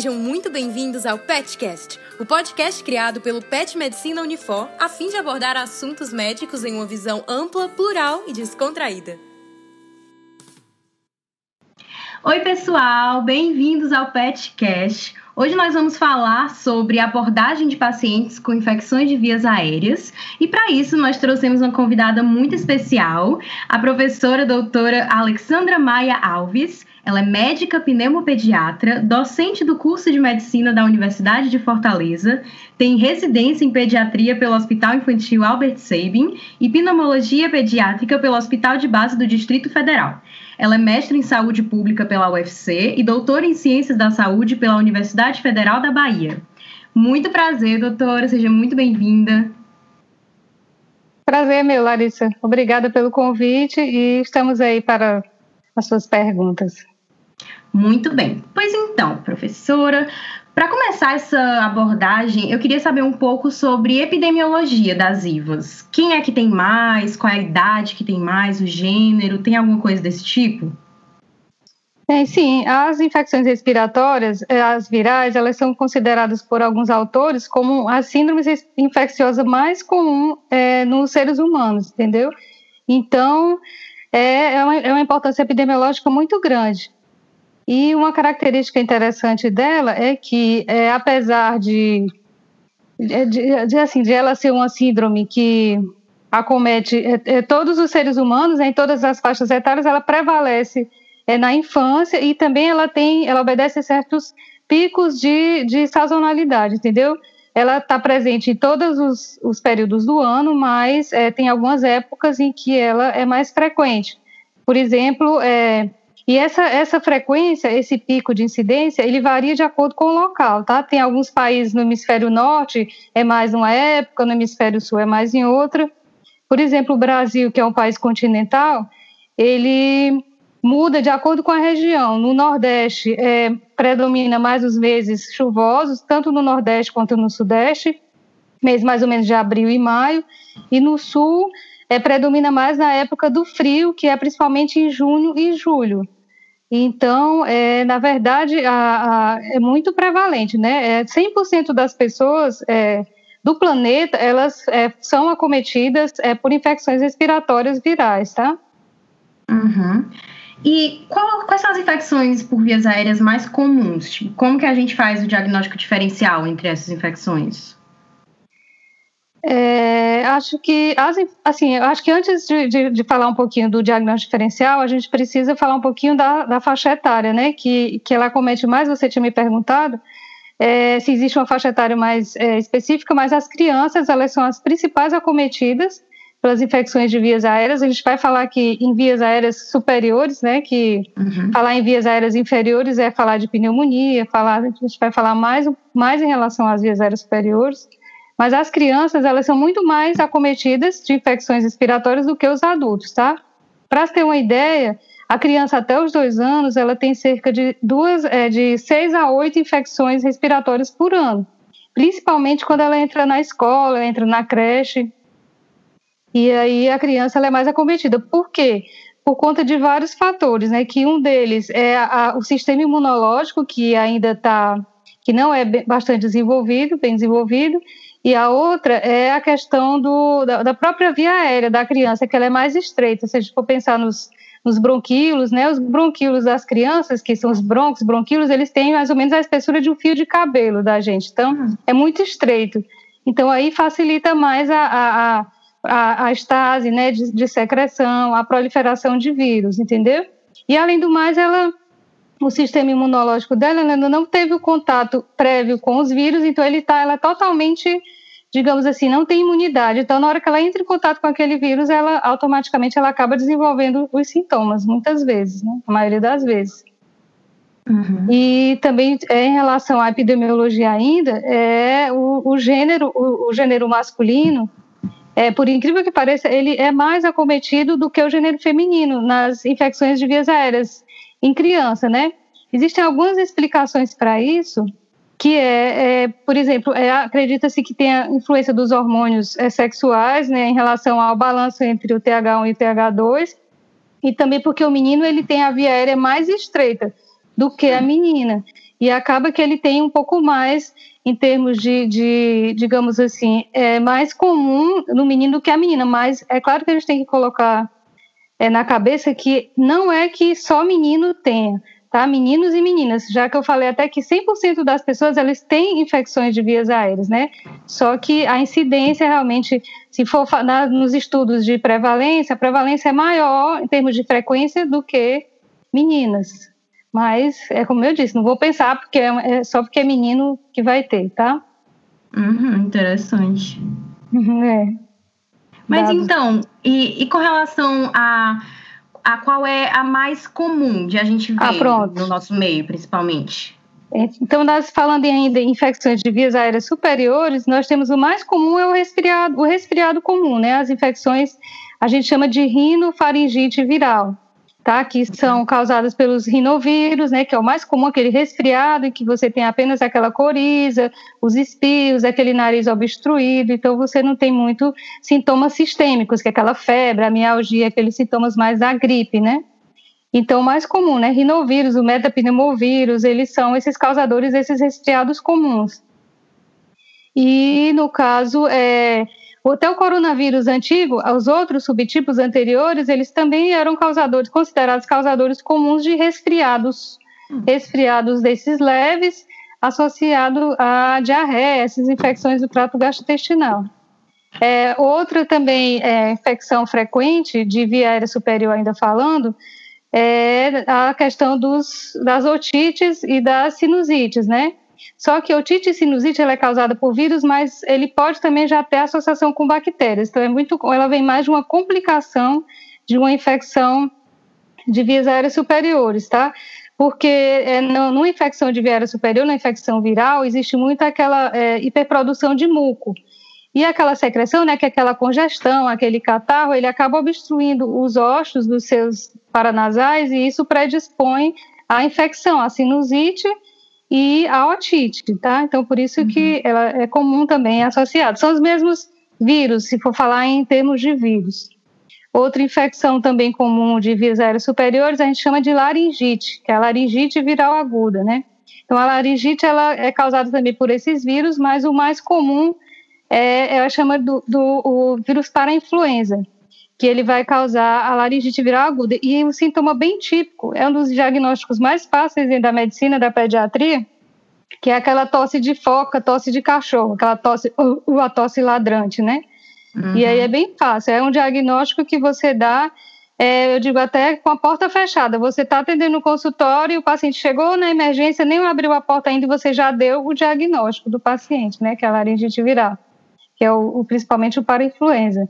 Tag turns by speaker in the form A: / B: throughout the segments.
A: Sejam muito bem-vindos ao PetCast, o podcast criado pelo Pet Medicina Unifor a fim de abordar assuntos médicos em uma visão ampla, plural e descontraída.
B: Oi, pessoal, bem-vindos ao PetCast. Hoje nós vamos falar sobre abordagem de pacientes com infecções de vias aéreas e para isso nós trouxemos uma convidada muito especial, a professora doutora Alexandra Maia Alves. Ela é médica pneumopediatra, docente do curso de medicina da Universidade de Fortaleza, tem residência em pediatria pelo Hospital Infantil Albert Sabin e pneumologia pediátrica pelo Hospital de Base do Distrito Federal. Ela é mestre em saúde pública pela UFC e doutora em ciências da saúde pela Universidade Federal da Bahia. Muito prazer, doutora, seja muito bem-vinda.
C: Prazer meu, Larissa. Obrigada pelo convite e estamos aí para as suas perguntas.
B: Muito bem. Pois então, professora, para começar essa abordagem, eu queria saber um pouco sobre epidemiologia das IVAs. Quem é que tem mais? Qual é a idade que tem mais? O gênero? Tem alguma coisa desse tipo?
C: É, sim, as infecções respiratórias, eh, as virais, elas são consideradas por alguns autores como a síndrome infecciosa mais comum é, nos seres humanos, entendeu? Então, é, é, uma, é uma importância epidemiológica muito grande. E uma característica interessante dela é que, é, apesar de, de, de, assim, de ela ser uma síndrome que acomete é, é, todos os seres humanos, né, em todas as faixas etárias, ela prevalece é, na infância e também ela tem, ela obedece a certos picos de, de sazonalidade, entendeu? Ela está presente em todos os, os, períodos do ano, mas é, tem algumas épocas em que ela é mais frequente. Por exemplo, é, e essa, essa frequência, esse pico de incidência, ele varia de acordo com o local, tá? Tem alguns países no hemisfério norte é mais numa época, no hemisfério sul é mais em outra. Por exemplo, o Brasil, que é um país continental, ele muda de acordo com a região. No Nordeste, é, predomina mais os meses chuvosos, tanto no Nordeste quanto no Sudeste, mês mais ou menos de abril e maio. E no Sul, é, predomina mais na época do frio, que é principalmente em junho e julho. Então, é, na verdade, a, a, é muito prevalente, né? É, 100% das pessoas é, do planeta, elas é, são acometidas é, por infecções respiratórias virais, tá?
B: Uhum. E qual, quais são as infecções por vias aéreas mais comuns? Tipo, como que a gente faz o diagnóstico diferencial entre essas infecções?
C: É, acho que, assim, acho que antes de, de, de, falar um pouquinho do diagnóstico diferencial, a gente precisa falar um pouquinho da, da faixa etária, né? Que, que ela comete mais, você tinha me perguntado, é, se existe uma faixa etária mais é, específica, mas as crianças, elas são as principais acometidas pelas infecções de vias aéreas. A gente vai falar aqui em vias aéreas superiores, né? Que uhum. falar em vias aéreas inferiores é falar de pneumonia, falar, a gente vai falar mais, mais em relação às vias aéreas superiores. Mas as crianças, elas são muito mais acometidas de infecções respiratórias do que os adultos, tá? Para ter uma ideia, a criança até os dois anos, ela tem cerca de duas, é, de seis a oito infecções respiratórias por ano. Principalmente quando ela entra na escola, entra na creche. E aí a criança é mais acometida. Por quê? Por conta de vários fatores, né? Que um deles é a, o sistema imunológico, que ainda está, que não é bastante desenvolvido, bem desenvolvido, e a outra é a questão do, da, da, própria via aérea da criança, que ela é mais estreita. Se a gente for pensar nos, nos bronquíolos, né, os bronquíolos das crianças, que são os broncos, bronquíolos, eles têm mais ou menos a espessura de um fio de cabelo da gente. Então, é muito estreito. Então, aí facilita mais a, a, a, a estase né, de, de secreção, a proliferação de vírus, entendeu? E, além do mais, ela o sistema imunológico dela ainda não teve o contato prévio com os vírus, então ele tá, ela totalmente, digamos assim, não tem imunidade. Então, na hora que ela entra em contato com aquele vírus, ela automaticamente ela acaba desenvolvendo os sintomas, muitas vezes, né? A maioria das vezes. Uhum. E também é, em relação à epidemiologia ainda, é o, o gênero, o, o, gênero masculino, é, por incrível que pareça, ele é mais acometido do que o gênero feminino nas infecções de vias aéreas em criança, né? Existem algumas explicações para isso, que é, é por exemplo, é, acredita-se que tem a influência dos hormônios é, sexuais, né, em relação ao balanço entre o TH1 e o TH2, e também porque o menino ele tem a via aérea mais estreita do que a menina. e acaba que ele tem um pouco mais em termos de, de digamos assim, é mais comum no menino do que a menina, mas é claro que a gente tem que colocar é, na cabeça que não é que só menino tenha, tá? Meninos e meninas, já que eu falei até que 100% das pessoas elas têm infecções de vias aéreas, né? Só que a incidência realmente, se for na, nos estudos de prevalência, a prevalência é maior em termos de frequência do que meninas. Mas é como eu disse, não vou pensar porque é, é só porque é menino que vai ter, tá?
B: Uhum, interessante.
C: Uhum, é.
B: Mas então, e, e com relação a a qual é a mais comum de a gente ver ah, no nosso meio, principalmente?
C: É, então, nós falando ainda em infecções de vias aéreas superiores, nós temos o mais comum é o resfriado, o resfriado comum, né? As infecções a gente chama de rinofaringite viral tá? Que são causadas pelos rinovírus, né? Que é o mais comum, aquele resfriado em que você tem apenas aquela coriza, os espios, aquele nariz obstruído, então você não tem muito sintomas sistêmicos, que é aquela febre, a mialgia, aqueles sintomas mais da gripe, né? Então, o mais comum, né? Rinovírus, o metapneumovírus, eles são esses causadores desses resfriados comuns. E, no caso, é, até o coronavírus antigo, os outros subtipos anteriores, eles também eram causadores, considerados causadores comuns de resfriados, hum. resfriados desses leves, associado a diarreia, essas infecções do trato gastrointestinal. É, outra também é, infecção frequente, de via aérea superior ainda falando, é a questão dos, das otites e das sinusites, né? Só que a otite e sinusite ela é causada por vírus, mas ele pode também já ter associação com bactérias. Então é muito, ela vem mais de uma complicação de uma infecção de vias aéreas superiores, tá? Porque é, numa infecção de via aérea superior, na infecção viral, existe muito aquela é, hiperprodução de muco. E aquela secreção, né, que é aquela congestão, aquele catarro, ele acaba obstruindo os ossos dos seus paranasais e isso predispõe à infecção, à sinusite e a otite, tá? Então, por isso que uhum. ela é comum também associada. São os mesmos vírus, se for falar em termos de vírus. Outra infecção também comum de vírus aéreos superiores a gente chama de laringite, que é a laringite viral aguda, né? Então, a laringite ela é causada também por esses vírus, mas o mais comum é, ela chama do, do vírus para influenza, que ele vai causar a laringite viral aguda. E um sintoma bem típico, é um dos diagnósticos mais fáceis da medicina, da pediatria, que é aquela tosse de foca, tosse de cachorro, aquela tosse, uh, a tosse ladrante, né? Uhum. E aí é bem fácil, é um diagnóstico que você dá, é, eu digo até com a porta fechada, você está atendendo no consultório, o paciente chegou na emergência, nem abriu a porta ainda e você já deu o diagnóstico do paciente, né, que é a laringite viral, que é o, o principalmente o para-influenza.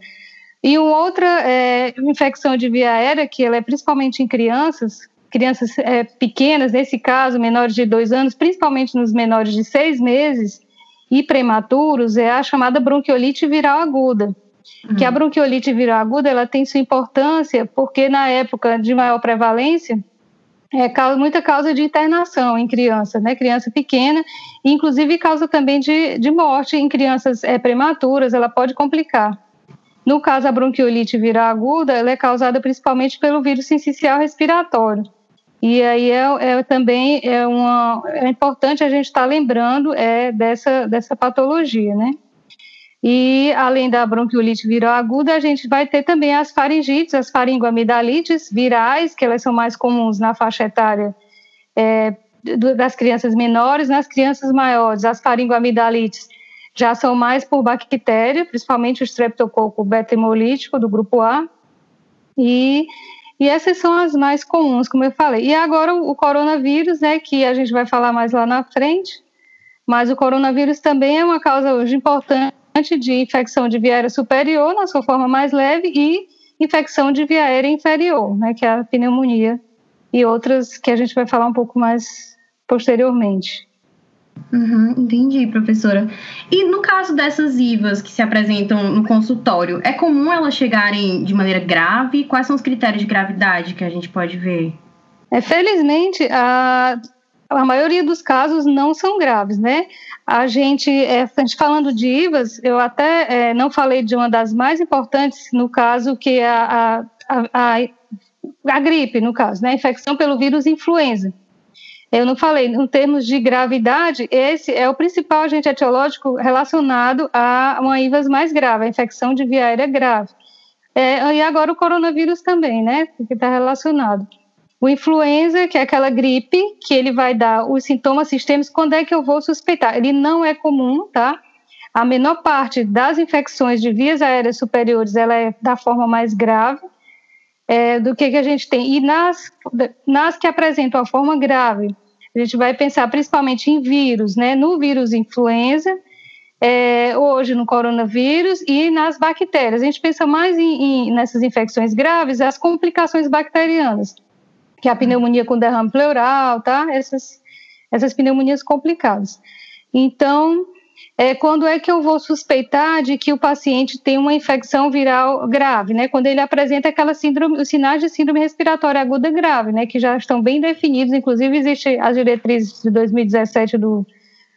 C: E uma outra é, infecção de via aérea, que ela é principalmente em crianças, crianças é, pequenas, nesse caso, menores de dois anos, principalmente nos menores de seis meses e prematuros, é a chamada bronquiolite viral aguda. Uhum. Que a bronquiolite viral aguda ela tem sua importância porque na época de maior prevalência é causa, muita causa de internação em criança, né? Criança pequena, inclusive causa também de, de morte em crianças é, prematuras, ela pode complicar. No caso, a bronquiolite viral aguda, ela é causada principalmente pelo vírus sincicial respiratório. E aí é, é também é, uma, é importante a gente estar tá lembrando é, dessa, dessa patologia, né? E além da bronquiolite viral aguda, a gente vai ter também as faringites, as faringoamidalites virais, que elas são mais comuns na faixa etária é, das crianças menores, nas crianças maiores, as faringoamidalites já são mais por bactéria, principalmente o streptococo beta-hemolítico do grupo A. E, e essas são as mais comuns, como eu falei. E agora o, coronavírus, né, que a gente vai falar mais lá na frente, mas o coronavírus também é uma causa hoje importante de infecção de via aérea superior, na sua forma mais leve, e infecção de via aérea inferior, né, que é a pneumonia, e outras que a gente vai falar um pouco mais posteriormente.
B: Uhum, entendi, professora. E no caso dessas IVAs que se apresentam no consultório, é comum elas chegarem de maneira grave? Quais são os critérios de gravidade que a gente pode ver?
C: É, felizmente, a, a maioria dos casos não são graves, né? A gente, é, a gente falando de IVAs, eu até é, não falei de uma das mais importantes, no caso, que é a, a, a, a gripe, no caso, né? Infecção pelo vírus influenza Eu não falei, em termos de gravidade, esse é o principal agente etiológico relacionado a uma IVAS mais grave, a infecção de via aérea grave. É, e agora o coronavírus também, né? Porque está relacionado. O influenza, que é aquela gripe, que ele vai dar os sintomas sistêmicos, quando é que eu vou suspeitar? Ele não é comum, tá? A menor parte das infecções de vias aéreas superiores, ela é da forma mais grave é, do que, que a gente tem. E nas, nas que apresentam a forma grave, a gente vai pensar principalmente em vírus, né? No vírus influenza, é, hoje no coronavírus e nas bactérias. A gente pensa mais em, em, nessas infecções graves, as complicações bacterianas, que é a pneumonia com derrame pleural, tá? Essas, essas pneumonias complicadas. Então, é, quando é que eu vou suspeitar de que o paciente tem uma infecção viral grave, né? Quando ele apresenta aquela síndrome, os sinais de síndrome respiratória aguda grave, né? Que já estão bem definidos, inclusive existe as diretrizes de 2017 do,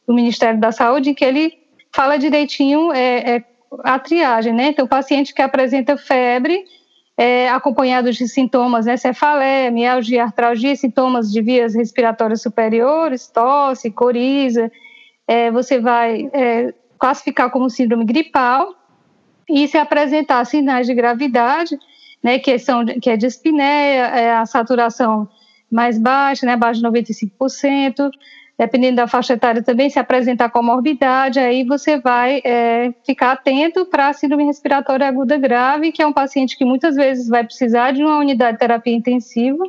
C: do Ministério da Saúde, em que ele fala direitinho é, é, a triagem, né? Então, o paciente que apresenta febre, é, acompanhados de sintomas, né, cefaleia, mialgia, artralgia, sintomas de vias respiratórias superiores, tosse, coriza, é, você vai é, classificar como síndrome gripal e se apresentar sinais de gravidade, né, que, são, que é dispneia, é a saturação mais baixa, né, abaixo de 95%, dependendo da faixa etária também, se apresentar comorbidade, aí você vai é, ficar atento para a síndrome respiratória aguda grave, que é um paciente que muitas vezes vai precisar de uma unidade de terapia intensiva,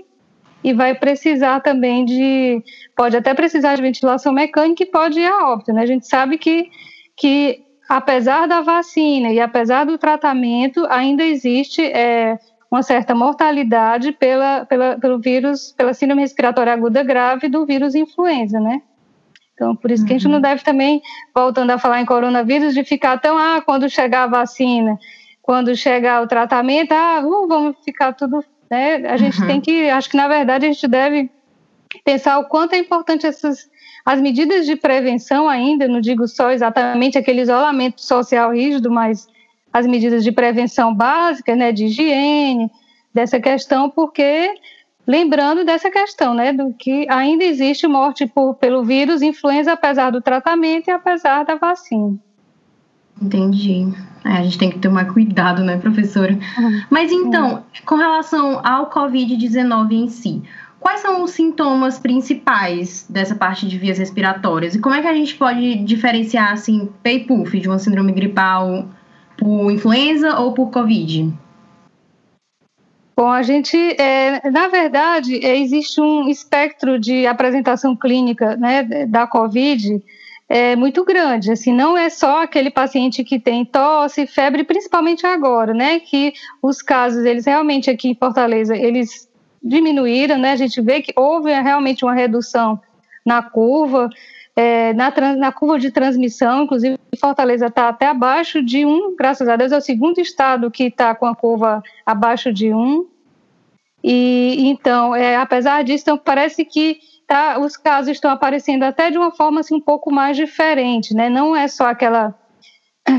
C: e vai precisar também de, pode até precisar de ventilação mecânica e pode ir a óbito, né? A gente sabe que, que apesar da vacina e apesar do tratamento, ainda existe é, uma certa mortalidade pela, pela, pelo vírus, pela síndrome respiratória aguda grave do vírus influenza, né? Então, por isso que a gente não uhum. deve também, voltando a falar em coronavírus, de ficar tão, ah, quando chegar a vacina, quando chegar o tratamento, ah, uh, vamos ficar tudo né? A gente uhum. tem que, acho que na verdade a gente deve pensar o quanto é importante essas as medidas de prevenção ainda, não digo só exatamente aquele isolamento social rígido, mas as medidas de prevenção básicas, né, de higiene, dessa questão, porque lembrando dessa questão, né, do que ainda existe morte por, pelo vírus influenza apesar do tratamento e apesar da vacina.
B: Entendi. É, a gente tem que tomar cuidado, né, professora? Uhum. Mas então, com relação ao Covid-19 em si, quais são os sintomas principais dessa parte de vias respiratórias? E como é que a gente pode diferenciar, assim, PEIPUF de uma síndrome gripal por influenza ou por Covid?
C: Bom, a gente, é, na verdade, é, existe um espectro de apresentação clínica né, da COVID é muito grande, assim, não é só aquele paciente que tem tosse, febre, principalmente agora, né, que os casos, eles realmente aqui em Fortaleza, eles diminuíram, né, a gente vê que houve realmente uma redução na curva, é, na, na, curva de transmissão, inclusive Fortaleza está até abaixo de um, graças a Deus, é o segundo estado que está com a curva abaixo de um, e então, é, apesar disso, então, parece que tá, os casos estão aparecendo até de uma forma assim, um pouco mais diferente, né? Não é só aquela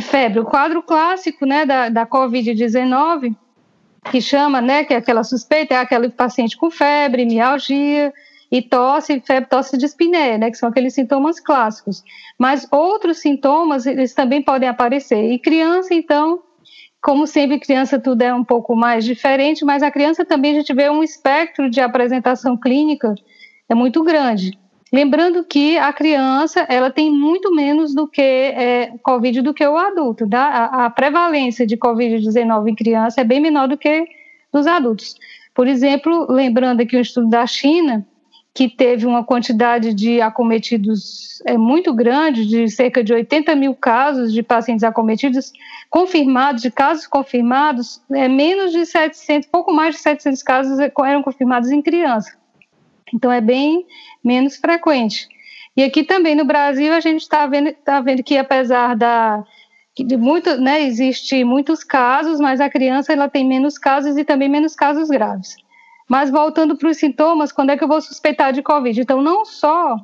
C: febre. O quadro clássico né, da, da Covid-19, que chama, né, que é aquela suspeita, é aquele paciente com febre, mialgia e tosse, febre, tosse de espinéia, né, que são aqueles sintomas clássicos. Mas outros sintomas, eles também podem aparecer. E criança, então, como sempre, criança tudo é um pouco mais diferente, mas a criança também a gente vê um espectro de apresentação clínica é muito grande. Lembrando que a criança ela tem muito menos do que é, Covid do que o adulto. Tá? A, a prevalência de Covid-19 em criança é bem menor do que dos adultos. Por exemplo, lembrando aqui um estudo da China, que teve uma quantidade de acometidos é, muito grande, de cerca de 80 mil casos de pacientes acometidos, confirmados, de casos confirmados, é, menos de 700, pouco mais de 700 casos eram confirmados em criança. Então é bem menos frequente. E aqui também no Brasil a gente está vendo, tá vendo que apesar da de muito, né, existe muitos casos, mas a criança ela tem menos casos e também menos casos graves. Mas voltando para os sintomas, quando é que eu vou suspeitar de COVID? Então não só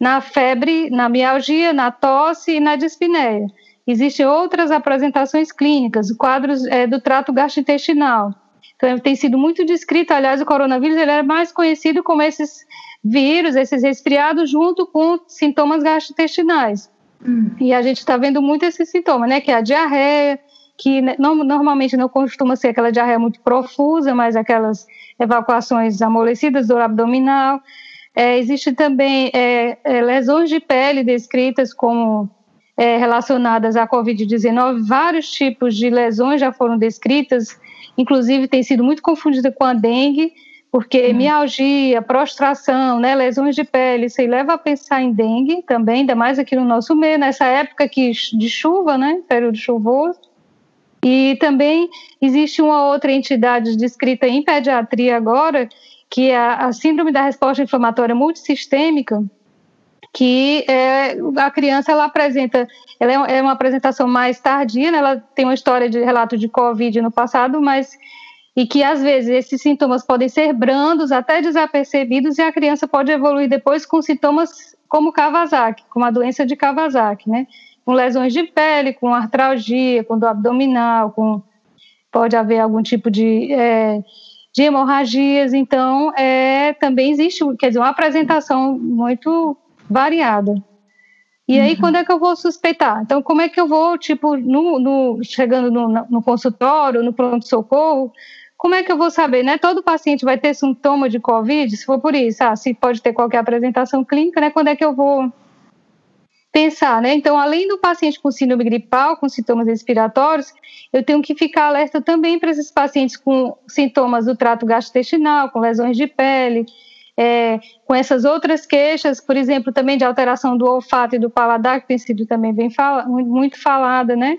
C: na febre, na mialgia, na tosse e na dispneia. Existem outras apresentações clínicas, quadros é, do trato gastrointestinal, Então, tem sido muito descrito, aliás, o coronavírus ele é mais conhecido como esses vírus, esses resfriados, junto com sintomas gastrointestinais. Hum. E a gente está vendo muito esse sintoma, né? Que é a diarreia, que não, normalmente não costuma ser aquela diarreia muito profusa, mas aquelas evacuações amolecidas do abdominal. É, Existem também é, é, lesões de pele descritas como é, relacionadas à Covid-19. Vários tipos de lesões já foram descritas, inclusive tem sido muito confundida com a dengue, porque uhum. mialgia, prostração, né, lesões de pele, isso aí leva a pensar em dengue também, ainda mais aqui no nosso meio, nessa época aqui de chuva, né, período chuvoso. E também existe uma outra entidade descrita em pediatria agora, que é a síndrome da resposta inflamatória multissistêmica, que é, a criança ela apresenta, ela é uma apresentação mais tardia, né? ela tem uma história de relato de COVID no passado, mas e que às vezes esses sintomas podem ser brandos, até desapercebidos, e a criança pode evoluir depois com sintomas como Kawasaki, como a doença de Kawasaki, né? Com lesões de pele, com artralgia, com dor abdominal, com pode haver algum tipo de, é, de hemorragias. Então, é, também existe, quer dizer, uma apresentação muito variada. E aí, uhum. quando é que eu vou suspeitar? Então, como é que eu vou, tipo, no, no chegando no, no consultório, no pronto-socorro, como é que eu vou saber, né? Todo paciente vai ter sintoma de COVID, se for por isso, ah, se pode ter qualquer apresentação clínica, né? Quando é que eu vou pensar, né? Então, além do paciente com síndrome gripal, com sintomas respiratórios, eu tenho que ficar alerta também para esses pacientes com sintomas do trato gastrointestinal, com lesões de pele, é, com essas outras queixas, por exemplo, também de alteração do olfato e do paladar, que tem sido também bem fala, muito falada, né?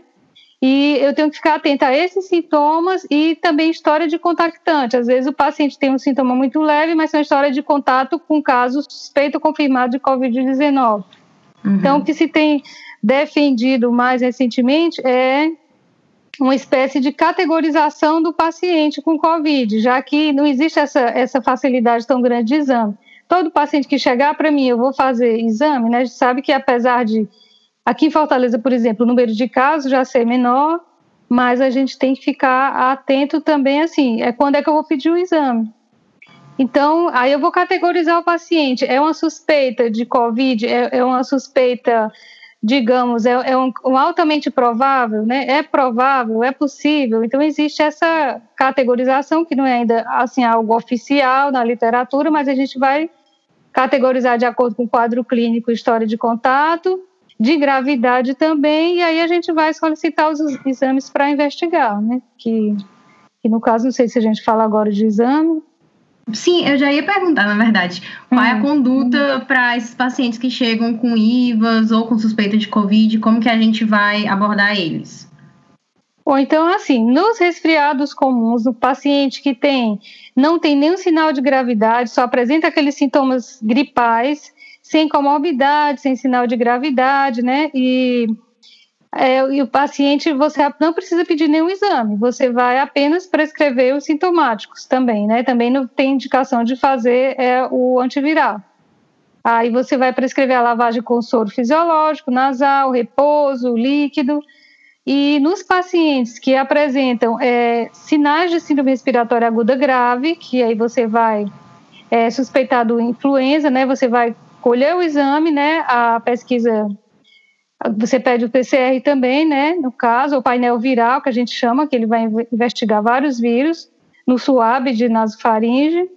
C: E eu tenho que ficar atenta a esses sintomas e também história de contactante. Às vezes o paciente tem um sintoma muito leve, mas é uma história de contato com caso suspeito confirmado de Covid-19. Uhum. Então, o que se tem defendido mais recentemente é uma espécie de categorização do paciente com Covid, já que não existe essa, essa facilidade tão grande de exame. Todo paciente que chegar para mim, eu vou fazer exame, né? A gente sabe que apesar de Aqui em Fortaleza, por exemplo, o número de casos já ser menor, mas a gente tem que ficar atento também, assim, é quando é que eu vou pedir o exame. Então, aí eu vou categorizar o paciente. É uma suspeita de Covid, é, é uma suspeita, digamos, é, é um, um, altamente provável, né? É provável, é possível. Então, existe essa categorização, que não é ainda, assim, algo oficial na literatura, mas a gente vai categorizar de acordo com o quadro clínico, história de contato, de gravidade também, e aí a gente vai solicitar os exames para investigar, né? Que, que no caso, não sei se a gente fala agora de exame.
B: Sim, eu já ia perguntar, na verdade, qual é a uhum. conduta para esses pacientes que chegam com IVAs ou com suspeita de Covid, como que a gente vai abordar eles?
C: Ou então, assim, nos resfriados comuns, no paciente que tem, não tem nenhum sinal de gravidade, só apresenta aqueles sintomas gripais, sem comorbidade, sem sinal de gravidade, né? E, é, e o paciente, você não precisa pedir nenhum exame, você vai apenas prescrever os sintomáticos também, né? Também não tem indicação de fazer é, o antiviral. Aí você vai prescrever a lavagem com soro fisiológico, nasal, repouso, líquido. E nos pacientes que apresentam é, sinais de síndrome respiratória aguda grave, que aí você vai é, suspeitar do influenza, né? Você vai colher o exame, né? A pesquisa, você pede o PCR também, né? No caso, o painel viral, que a gente chama, que ele vai investigar vários vírus no suave de nasofaringe.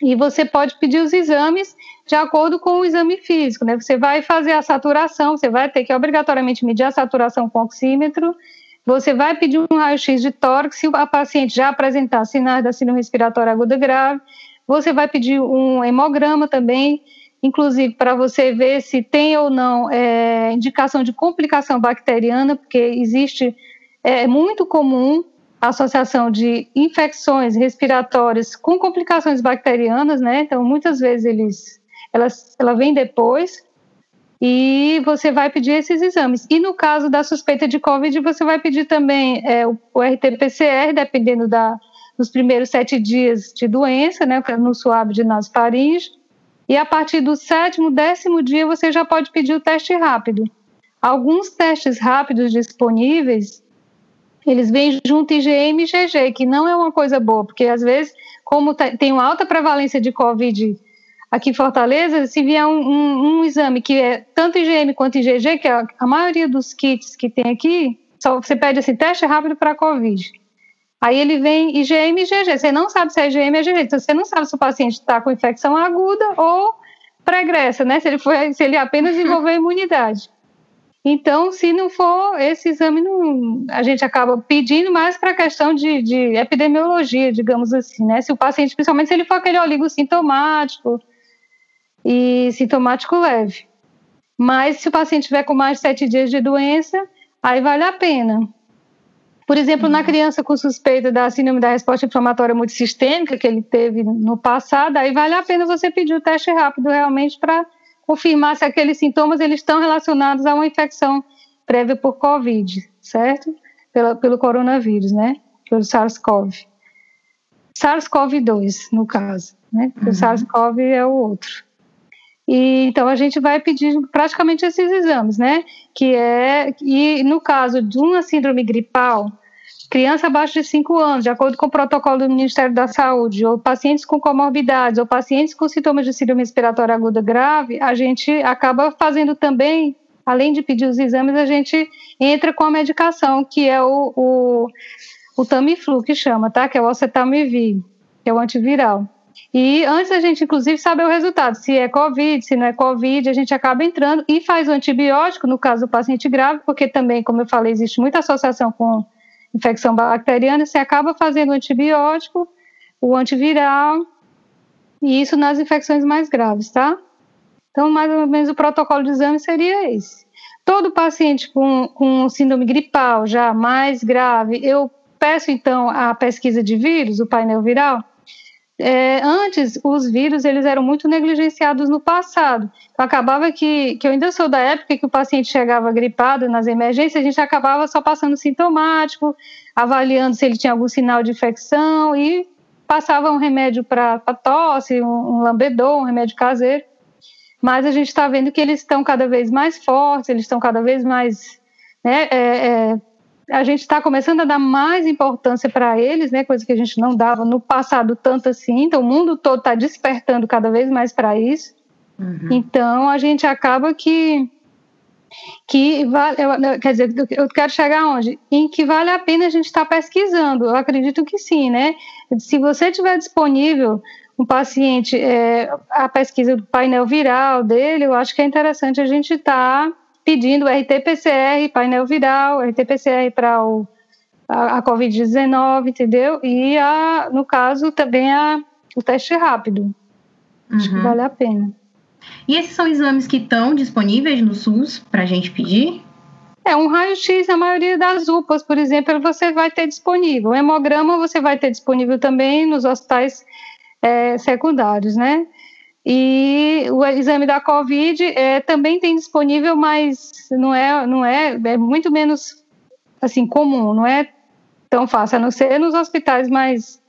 C: E você pode pedir os exames de acordo com o exame físico, né? Você vai fazer a saturação, você vai ter que obrigatoriamente medir a saturação com oxímetro. Você vai pedir um raio-x de tórax se a paciente já apresentar sinais da síndrome respiratória aguda grave. Você vai pedir um hemograma também inclusive para você ver se tem ou não é, indicação de complicação bacteriana, porque existe, é, é muito comum a associação de infecções respiratórias com complicações bacterianas, né? Então, muitas vezes eles, elas, ela vem depois e você vai pedir esses exames. E no caso da suspeita de COVID, você vai pedir também é, o, o RT-PCR, dependendo da, dos primeiros sete dias de doença, né? No suave de nasofaringe e a partir do sétimo, décimo dia, você já pode pedir o teste rápido. Alguns testes rápidos disponíveis, eles vêm junto IgM e IgG, que não é uma coisa boa, porque às vezes, como tem uma alta prevalência de Covid aqui em Fortaleza, se vier um, um, um exame que é tanto IgM quanto IgG, que é a maioria dos kits que tem aqui, só você pede assim, teste rápido para Covid. Aí ele vem IgM e IgG. Você não sabe se é IgM ou IgG. Então, você não sabe se o paciente está com infecção aguda ou pregressa, né? Se ele, foi, se ele apenas desenvolveu imunidade. Então, se não for esse exame, não, a gente acaba pedindo mais para a questão de, de, epidemiologia, digamos assim, né? Se o paciente, principalmente se ele for aquele sintomático e sintomático leve. Mas se o paciente tiver com mais de sete dias de doença, aí vale a pena. Por exemplo, na criança com suspeita da síndrome da resposta inflamatória multissistêmica que ele teve no passado, aí vale a pena você pedir o teste rápido realmente para confirmar se aqueles sintomas eles estão relacionados a uma infecção prévia por COVID, certo? Pela, pelo coronavírus, né? Pelo SARS-CoV. SARS-CoV-2, no caso, né? Uhum. O SARS-CoV é o outro. E, então a gente vai pedir praticamente esses exames, né? Que é, e no caso de uma síndrome gripal, criança abaixo de 5 anos, de acordo com o protocolo do Ministério da Saúde, ou pacientes com comorbidades, ou pacientes com sintomas de síndrome respiratória aguda grave, a gente acaba fazendo também, além de pedir os exames, a gente entra com a medicação, que é o, o, o Tamiflu, que chama, tá? Que é o oseltamivir, que é o antiviral. E antes a gente, inclusive, saber o resultado, se é Covid, se não é Covid, a gente acaba entrando e faz o antibiótico, no caso do paciente grave, porque também, como eu falei, existe muita associação com infecção bacteriana, você acaba fazendo o antibiótico, o antiviral, e isso nas infecções mais graves, tá? Então, mais ou menos o protocolo de exame seria esse. Todo paciente com, com síndrome gripal já mais grave, eu peço então a pesquisa de vírus, o painel viral, é, antes os vírus eles eram muito negligenciados no passado. Então, acabava que, que eu ainda sou da época que o paciente chegava gripado nas emergências, a gente acabava só passando sintomático, avaliando se ele tinha algum sinal de infecção e passava um remédio para tosse, um, um lambedor, um remédio caseiro. Mas a gente está vendo que eles estão cada vez mais fortes, eles estão cada vez mais né, é, é, a gente está começando a dar mais importância para eles, né, coisa que a gente não dava no passado tanto assim. Então, o mundo todo está despertando cada vez mais para isso. Uhum. Então, a gente acaba que que vale, eu, quer dizer, eu quero chegar onde? Em que vale a pena a gente estar tá pesquisando. Eu acredito que sim, né? Se você tiver disponível um paciente, é, a pesquisa do painel viral dele, eu acho que é interessante a gente estar tá pedindo RT-PCR, painel viral, RT-PCR para a, a Covid-19, entendeu? E, a, no caso, também a, o teste rápido. Uhum. Acho que uhum. vale a pena.
B: E esses são exames que estão disponíveis no SUS para a gente pedir?
C: É, um raio-x, a maioria das UPAs, por exemplo, você vai ter disponível. O hemograma você vai ter disponível também nos hospitais é, secundários, né? E o exame da Covid é, também tem disponível, mas não é, não é, é muito menos assim comum, não é tão fácil, a não ser nos hospitais mais,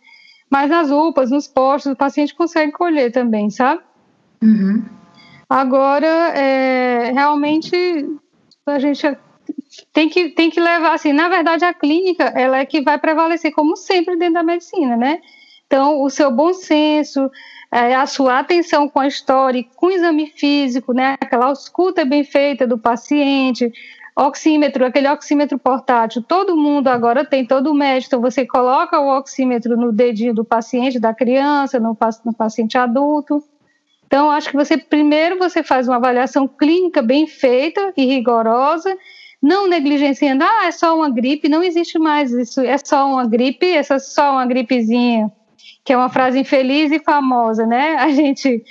C: mais nas UPAs, nos postos, o paciente consegue colher também, sabe? Uhum. Agora, é, realmente, a gente tem que, tem que levar, assim, na verdade, a clínica, ela é que vai prevalecer, como sempre, dentro da medicina, né? Então, o seu bom senso, é, a sua atenção com a história, com o exame físico, né, aquela escuta bem feita do paciente, oxímetro, aquele oxímetro portátil, todo mundo agora tem, todo médico, então você coloca o oxímetro no dedinho do paciente, da criança, no, no paciente adulto. Então, acho que você primeiro você faz uma avaliação clínica bem feita e rigorosa, não negligenciando, ah, é só uma gripe, não existe mais isso, é só uma gripe, essa é só uma gripezinha que é uma frase infeliz e famosa, né? A gente,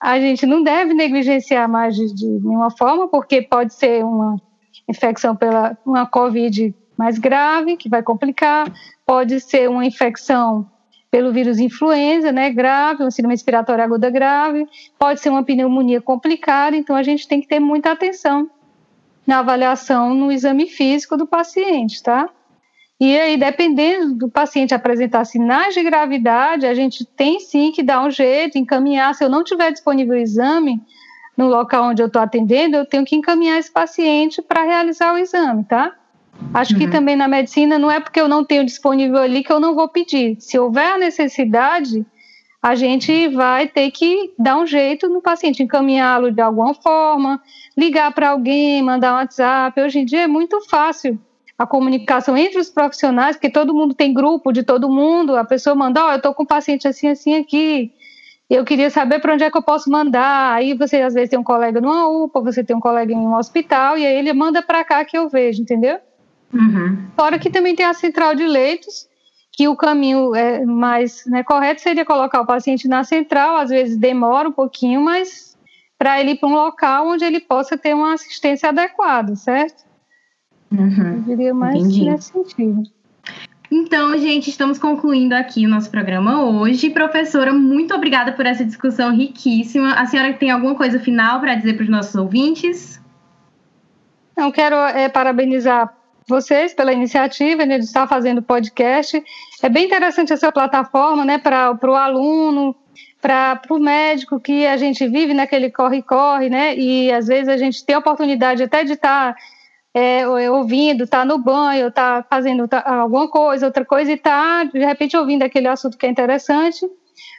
C: a gente não deve negligenciar mais de, de nenhuma forma, porque pode ser uma infecção pela uma COVID mais grave, que vai complicar, pode ser uma infecção pelo vírus influenza, né, grave, uma síndrome respiratória aguda grave, pode ser uma pneumonia complicada, então a gente tem que ter muita atenção na avaliação no exame físico do paciente, tá? E aí, dependendo do paciente apresentar sinais de gravidade, a gente tem sim que dar um jeito, encaminhar. Se eu não tiver disponível o exame no local onde eu estou atendendo, eu tenho que encaminhar esse paciente para realizar o exame, tá? Acho uhum. que também na medicina não é porque eu não tenho disponível ali que eu não vou pedir. Se houver a necessidade, a gente vai ter que dar um jeito no paciente, encaminhá-lo de alguma forma, ligar para alguém, mandar um WhatsApp. Hoje em dia é muito fácil a comunicação entre os profissionais, porque todo mundo tem grupo de todo mundo, a pessoa manda, ó, oh, eu estou com um paciente assim, assim aqui, eu queria saber para onde é que eu posso mandar. Aí você às vezes tem um colega numa UPA, você tem um colega em um hospital, e aí ele manda para cá que eu vejo, entendeu? Uhum. Fora que também tem a central de leitos, que o caminho é mais né, correto seria colocar o paciente na central, às vezes demora um pouquinho, mas para ele ir para um local onde ele possa ter uma assistência adequada, certo? Uhum. Eu diria mais Entendi. nesse sentido.
B: Então, gente, estamos concluindo aqui o nosso programa hoje. Professora, muito obrigada por essa discussão riquíssima. A senhora tem alguma coisa final para dizer para os nossos ouvintes?
C: Não, quero é, parabenizar vocês pela iniciativa né, de estar fazendo podcast. É bem interessante essa plataforma né, para o aluno, para o médico que a gente vive naquele corre-corre, né? E às vezes a gente tem a oportunidade até de estar é, ouvindo, estar no banho, estar fazendo alguma coisa, outra coisa, e estar de repente ouvindo aquele assunto que é interessante.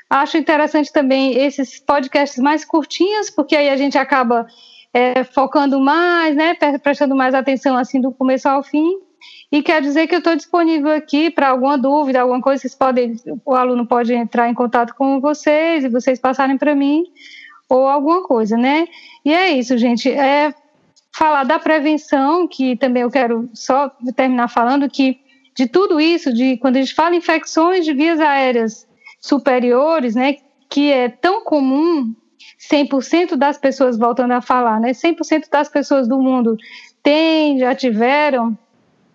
C: Acho interessante também esses podcasts mais curtinhos, porque aí a gente acaba é, focando mais, né, prestando mais atenção assim do começo ao fim. E quer dizer que eu estou disponível aqui para alguma dúvida, alguma coisa, vocês podem, o aluno pode entrar em contato com vocês e vocês passarem para mim ou alguma coisa, né? E é isso, gente. É falar da prevenção, que também eu quero só terminar falando que de tudo isso, de quando a gente fala infecções de vias aéreas superiores, né, que é tão comum 100% das pessoas, voltando a falar, né? 100% das pessoas do mundo têm, já tiveram.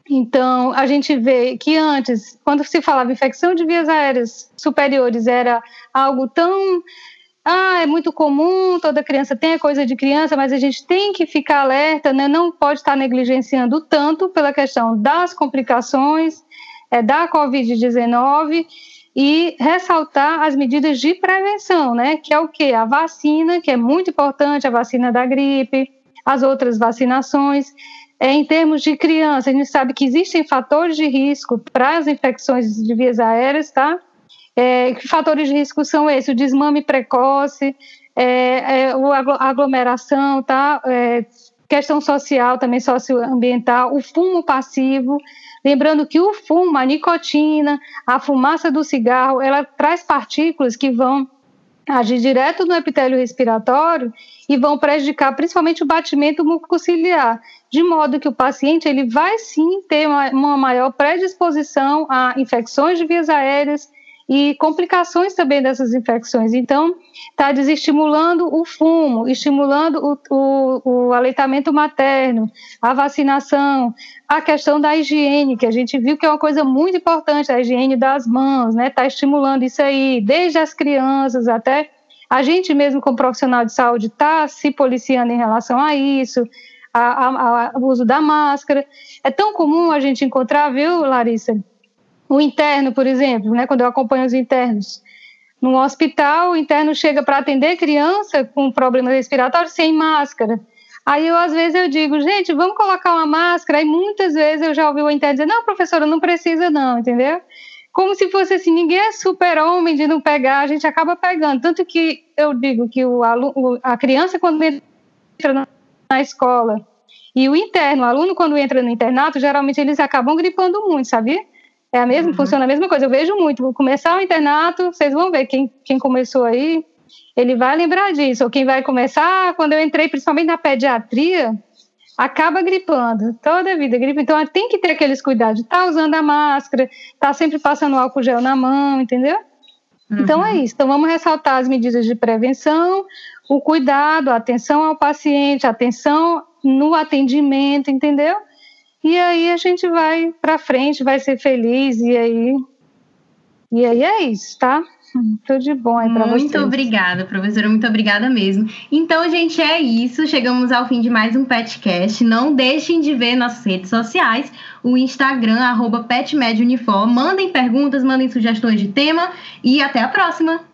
C: Então, a gente vê que antes, quando se falava infecção de vias aéreas superiores, era algo tão. Ah, é muito comum, toda criança tem a coisa de criança, mas a gente tem que ficar alerta, né? não pode estar negligenciando tanto pela questão das complicações, é, da Covid-19 e ressaltar as medidas de prevenção, né? Que é o que? A vacina, que é muito importante, a vacina da gripe, as outras vacinações. É, em termos de criança, a gente sabe que existem fatores de risco para as infecções de vias aéreas, tá? É, que fatores de risco são esses? O desmame precoce, é, é, a aglomeração, tá? É, questão social, também socioambiental, o fumo passivo, Lembrando que o fumo, a nicotina, a fumaça do cigarro, ela traz partículas que vão agir direto no epitélio respiratório e vão prejudicar principalmente o batimento mucociliar, de modo que o paciente ele vai sim ter uma, uma maior predisposição a infecções de vias aéreas e complicações também dessas infecções. Então, está desestimulando o fumo, estimulando o, o, o, aleitamento materno, a vacinação, a questão da higiene, que a gente viu que é uma coisa muito importante, a higiene das mãos, né? Está estimulando isso aí, desde as crianças até a gente mesmo como profissional de saúde está se policiando em relação a isso, o uso da máscara. É tão comum a gente encontrar, viu, Larissa? O interno, por exemplo, né, quando eu acompanho os internos, no hospital, o interno chega para atender criança com problemas respiratórios sem máscara. Aí eu, às vezes, eu digo, gente, vamos colocar uma máscara. Aí muitas vezes eu já ouvi o interno dizer, não, professora, não precisa não, entendeu? Como se fosse assim, ninguém é super-homem de não pegar, a gente acaba pegando. Tanto que eu digo que o aluno, a criança, quando entra na escola, e o interno, o aluno, quando entra no internato, geralmente eles acabam gripando muito, sabia? É a mesma, uhum. funciona a mesma coisa. Eu vejo muito. Vou começar o internato, vocês vão ver quem, quem começou aí, ele vai lembrar disso. Ou quem vai começar, quando eu entrei, principalmente na pediatria, acaba gripando toda a vida gripa. Então tem que ter aqueles cuidados. Tá usando a máscara, tá sempre passando álcool gel na mão, entendeu? Uhum. Então é isso. Então vamos ressaltar as medidas de prevenção, o cuidado, a atenção ao paciente, a atenção no atendimento, entendeu? E aí a gente vai para frente, vai ser feliz e aí e aí é isso, tá? Tudo de bom aí para vocês.
B: Muito obrigada, professora, muito obrigada mesmo. Então, gente, é isso. Chegamos ao fim de mais um Petcast. Não deixem de ver nossas redes sociais, o Instagram, arroba PetMedUnifor. Mandem perguntas, mandem sugestões de tema e até a próxima!